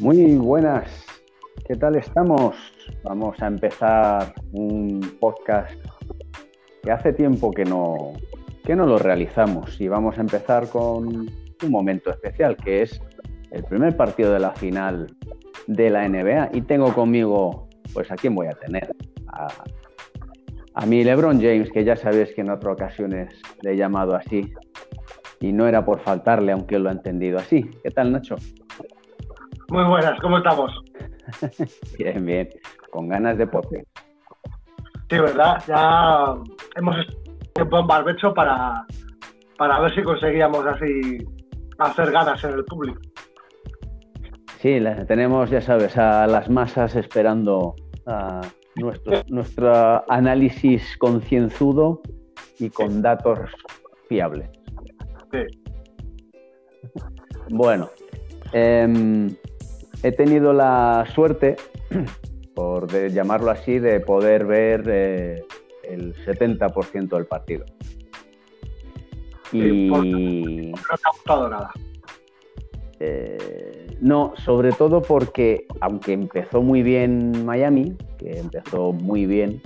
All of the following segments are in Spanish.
Muy buenas, ¿qué tal estamos? Vamos a empezar un podcast que hace tiempo que no, que no lo realizamos y vamos a empezar con un momento especial que es el primer partido de la final de la NBA y tengo conmigo, pues a quién voy a tener, a, a mi LeBron James, que ya sabéis que en otras ocasiones le he llamado así y no era por faltarle, aunque lo ha entendido así. ¿Qué tal, Nacho? Muy buenas, ¿cómo estamos? bien, bien, con ganas de pote. Sí, ¿verdad? Ya hemos tiempo en barbecho para, para ver si conseguíamos así hacer ganas en el público. Sí, tenemos, ya sabes, a las masas esperando a nuestro, nuestro análisis concienzudo y con datos fiables. Bueno, em, he tenido la suerte, por llamarlo así, de poder ver eh, el 70% del partido. Y no te ha gustado nada. Eh, no, sobre todo porque, aunque empezó muy bien Miami, que empezó muy bien,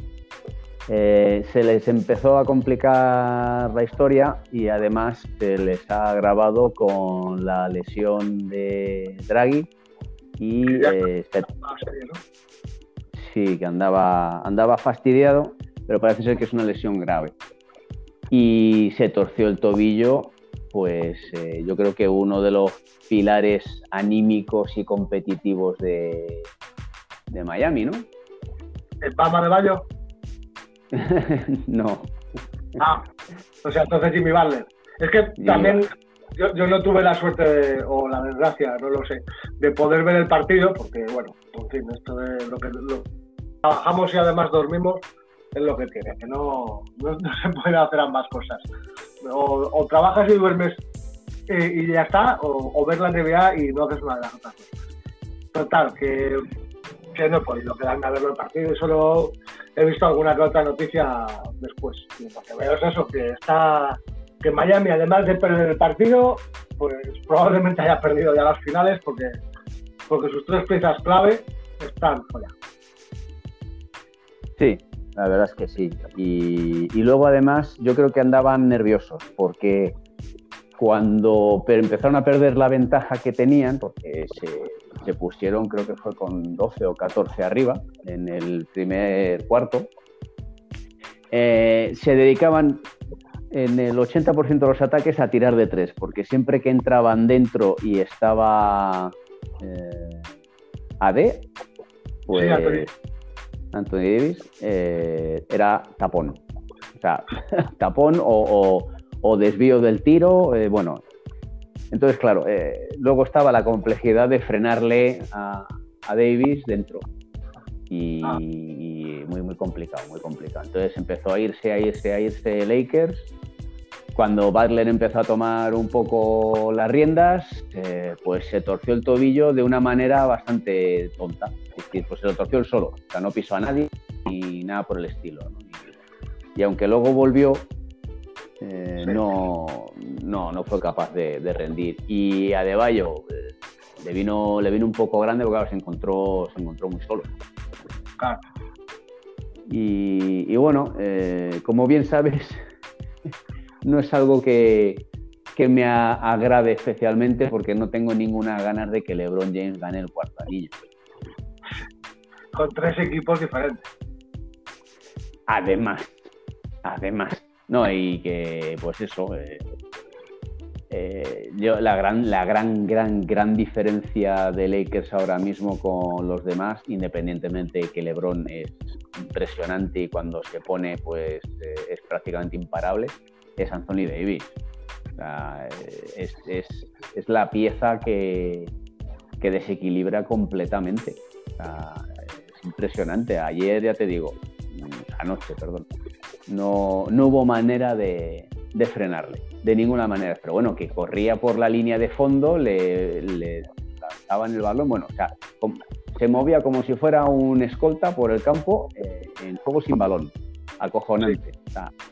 eh, se les empezó a complicar la historia y además se les ha agravado con la lesión de Draghi y eh, sí que andaba andaba fastidiado pero parece ser que es una lesión grave y se torció el tobillo pues eh, yo creo que uno de los pilares anímicos y competitivos de, de Miami, ¿no? ¿El Palma de Bayo? no. Ah, o sea, entonces Jimmy Butler. Es que también yo, no tuve la suerte o la desgracia, no lo sé, de poder ver el partido, porque bueno, en fin, esto de lo que trabajamos y además dormimos es lo que tiene, que no, se puede hacer ambas cosas. O, trabajas y duermes eh, y ya está, o, ver la NBA y no haces una de las otras Total, que no he podido quedarme a verlo el partido y solo he visto alguna que otra noticia después. veo es eso, que está que Miami, además de perder el partido, pues probablemente haya perdido ya las finales porque, porque sus tres piezas clave están fuera. Sí, la verdad es que sí. Y, luego además yo creo que andaban nerviosos porque cuando empezaron a perder la ventaja que tenían, porque se, pusieron, creo que fue con 12 o 14 arriba en el primer cuarto, eh, se dedicaban en el 80% de los ataques a tirar de tres, porque siempre que entraban dentro y estaba eh, AD, pues Anthony Davis, eh, era tapón. O sea, tapón o o desvío del tiro, eh, bueno. Entonces, claro, eh, luego estaba la complejidad de frenarle a, Davis dentro. Y, muy, muy complicado, muy complicado. Entonces empezó a irse, a irse, a irse Lakers. Cuando Butler empezó a tomar un poco las riendas, eh, pues se torció el tobillo de una manera bastante tonta. Es decir, pues se lo torció él solo. O sea, no pisó a nadie ni nada por el estilo. y aunque luego volvió, eh, no, no, no fue capaz de, rendir. Y a Deballo eh, le, vino, le vino un poco grande porque se, encontró, se encontró muy solo. Y, bueno, eh, como bien sabes, no es algo que, que me agrade especialmente porque no tengo ninguna ganas de que LeBron James gane el cuarto anillo. Con tres equipos diferentes. Además, además. No, y que, pues eso, eh, eh, yo, la gran, la gran, gran, gran diferencia de Lakers ahora mismo con los demás, independientemente de que LeBron es impresionante y cuando se pone, pues eh, es prácticamente imparable, es Anthony Davis. es, la pieza que, que desequilibra completamente. es impresionante. Ayer, ya te digo, anoche, perdón, no, no hubo manera de, frenarle, de ninguna manera. Pero bueno, que corría por la línea de fondo, le, le lanzaban el balón, bueno, o sea, se movía como si fuera un escolta por el campo eh, en juego sin balón. Acojonante,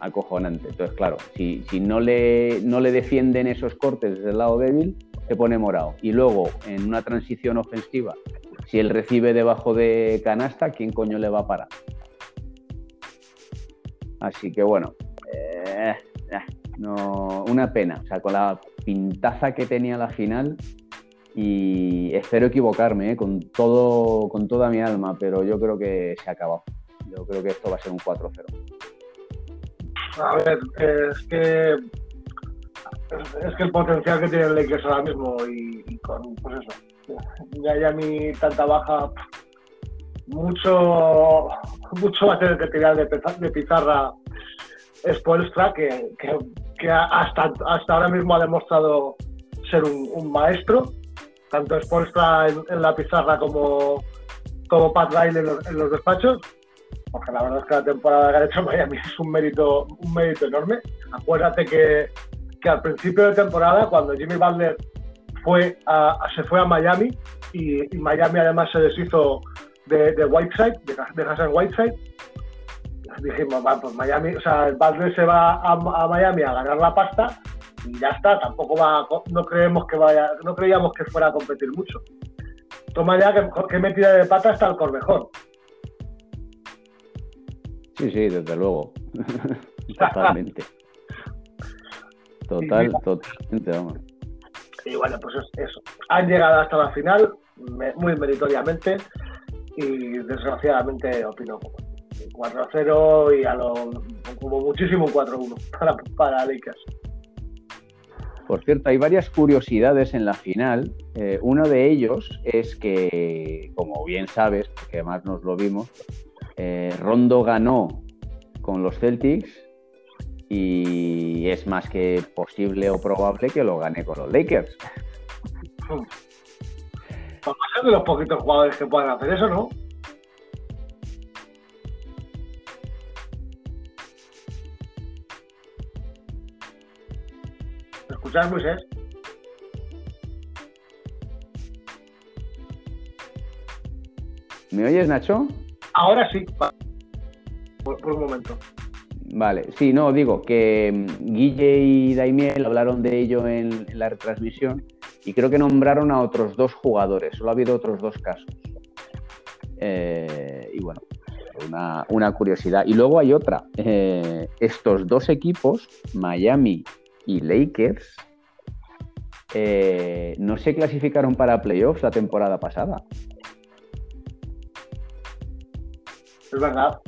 acojonante. Entonces, claro, si, no, le, no le defienden esos cortes desde el lado débil, se pone morado. Y luego, en una transición ofensiva, si él recibe debajo de canasta, ¿quién coño le va a parar? Así que bueno, eh, eh, no, una pena. O sea, con la pintaza que tenía la final, y espero equivocarme eh, con, todo, con toda mi alma, pero yo creo que se ha acabado. Yo creo que esto va a ser un 4-0. A ver, es que es que el potencial que tiene el Lakers ahora mismo y, con, pues eso, ya ya mi tanta baja, mucho, mucho va a tener que tirar de, de pizarra Spoelstra, que, que, hasta, hasta ahora mismo ha demostrado ser un, maestro, tanto Spoelstra en, la pizarra como, como Pat Riley en los, despachos, porque la verdad es que la temporada que ha hecho Miami es un mérito, un mérito enorme. Acuérdate que que al principio de temporada, cuando Jimmy Butler fue se fue a Miami y, Miami además se deshizo de, Whiteside, de, Hassan Whiteside, dijimos, va, pues Miami, o sea, el Butler se va a, Miami a ganar la pasta y ya está, tampoco va, no creemos que vaya, no creíamos que fuera a competir mucho. Toma ya que, que metida de pata está el Corvejón. Sí, sí, desde luego. Totalmente. Total, totalmente, vamos. Y bueno, pues eso. Han llegado hasta la final, muy meritoriamente, y desgraciadamente opino 4-0 y a lo como muchísimo 4-1 para, para Lakers. Por cierto, hay varias curiosidades en la final. Eh, uno de ellos es que, como bien sabes, porque además nos lo vimos, eh, Rondo ganó con los Celtics y es más que posible o probable que lo gane con los Lakers. Pues ser de los poquitos jugadores que puedan hacer eso, ¿no? ¿Me escuchas, Moisés? ¿Me oyes, Nacho? Ahora sí, por un momento. Vale, sí, no, digo que mm, Guille y Daimiel hablaron de ello en, la retransmisión y creo que nombraron a otros dos jugadores, solo ha habido otros dos casos. Eh, y bueno, una, curiosidad. Y luego hay otra, eh, estos dos equipos, Miami y Lakers, eh, no se clasificaron para playoffs la temporada pasada. Es verdad.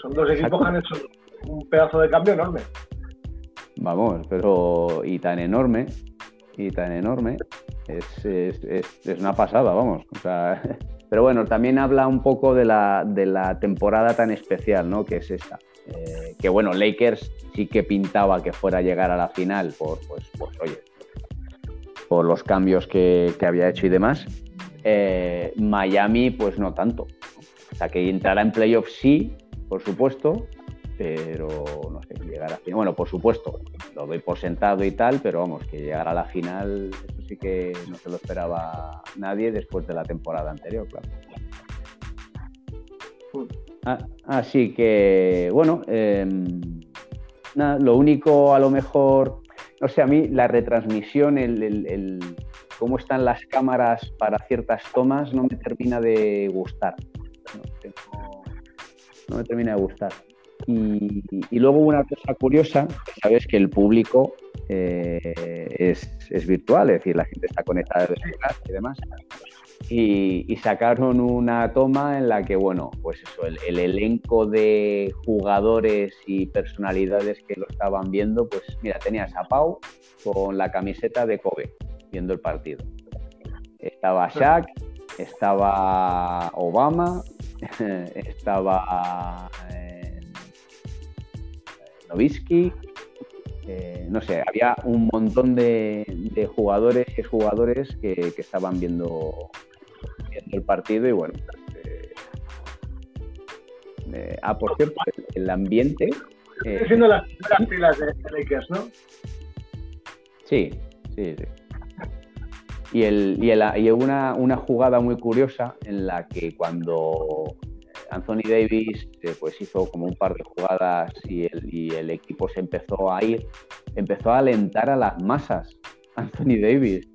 Son dos equipos que han hecho un pedazo de cambio enorme. Vamos, pero y tan enorme, y tan enorme, es, es, una pasada, vamos. pero bueno, también habla un poco de la, de la temporada tan especial, ¿no? Que es esta. Eh, que bueno, Lakers sí que pintaba que fuera a llegar a la final por, pues, pues oye, por los cambios que, había hecho y demás. Eh, Miami, pues no tanto. O sea, que entrará en playoffs sí, por supuesto, pero no sé, llegar a final. Bueno, por supuesto, lo doy por sentado y tal, pero vamos, que llegar a la final, eso sí que no se lo esperaba nadie después de la temporada anterior, claro. Ah, así que, bueno, em, lo único a lo mejor, no sé, a mí la retransmisión, el, cómo están las cámaras para ciertas tomas, no me termina de gustar. no me termina de gustar. Y, luego una cosa curiosa, sabes que el público eh, es, virtual, es decir, la gente está conectada desde y demás. Y, sacaron una toma en la que, bueno, pues eso, el, elenco de jugadores y personalidades que lo estaban viendo, pues mira, tenías a Pau con la camiseta de Kobe viendo el partido. Estaba Shaq, estaba Obama, estaba Novisky, eh, no sé, había un montón de, jugadores y jugadores que, estaban viendo, el partido y bueno. Eh, eh, ah, por cierto, el ambiente. Estoy siendo las, filas de Lakers, ¿no? Sí, sí, sí. Y, el, y, el, y una, una jugada muy curiosa en la que cuando Anthony Davis eh, pues hizo como un par de jugadas y el, equipo se empezó a ir, empezó a alentar a las masas. Anthony Davis,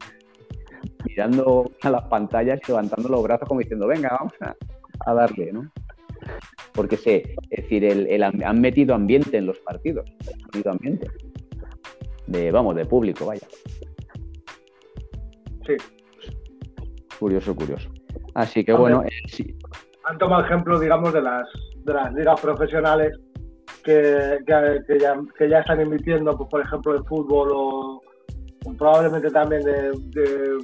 mirando a las pantallas y levantando los brazos como diciendo, venga, vamos a, darle, ¿no? Porque sé, es decir, el, han metido ambiente en los partidos, han metido ambiente. De, vamos, de público, vaya. Sí. Curioso, curioso. Así que bueno, eh, sí. Han tomado ejemplo, digamos, de las, de las ligas profesionales que, que, ya, que ya están invirtiendo, pues, por ejemplo, de fútbol o probablemente también de,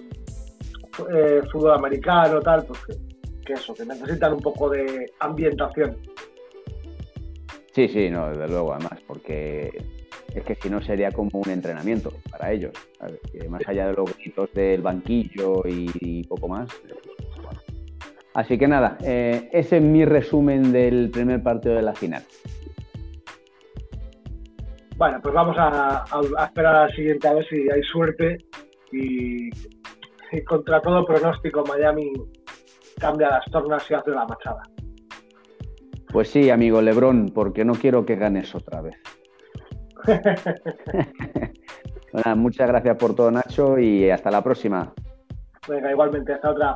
eh, fútbol americano, tal, pues que, eso, que necesitan un poco de ambientación. Sí, sí, no, desde luego, además, porque es que si no sería como un entrenamiento para ellos, más allá de los gritos del banquillo y, poco más. Así que nada, eh, ese es mi resumen del primer partido de la final. Bueno, pues vamos a, esperar a la siguiente a ver si hay suerte y, contra todo pronóstico Miami cambia las tornas y hace la machada. Pues sí, amigo Lebrón, porque no quiero que ganes otra vez. bueno, muchas gracias por todo, Nacho, y hasta la próxima. Venga, igualmente, hasta otra.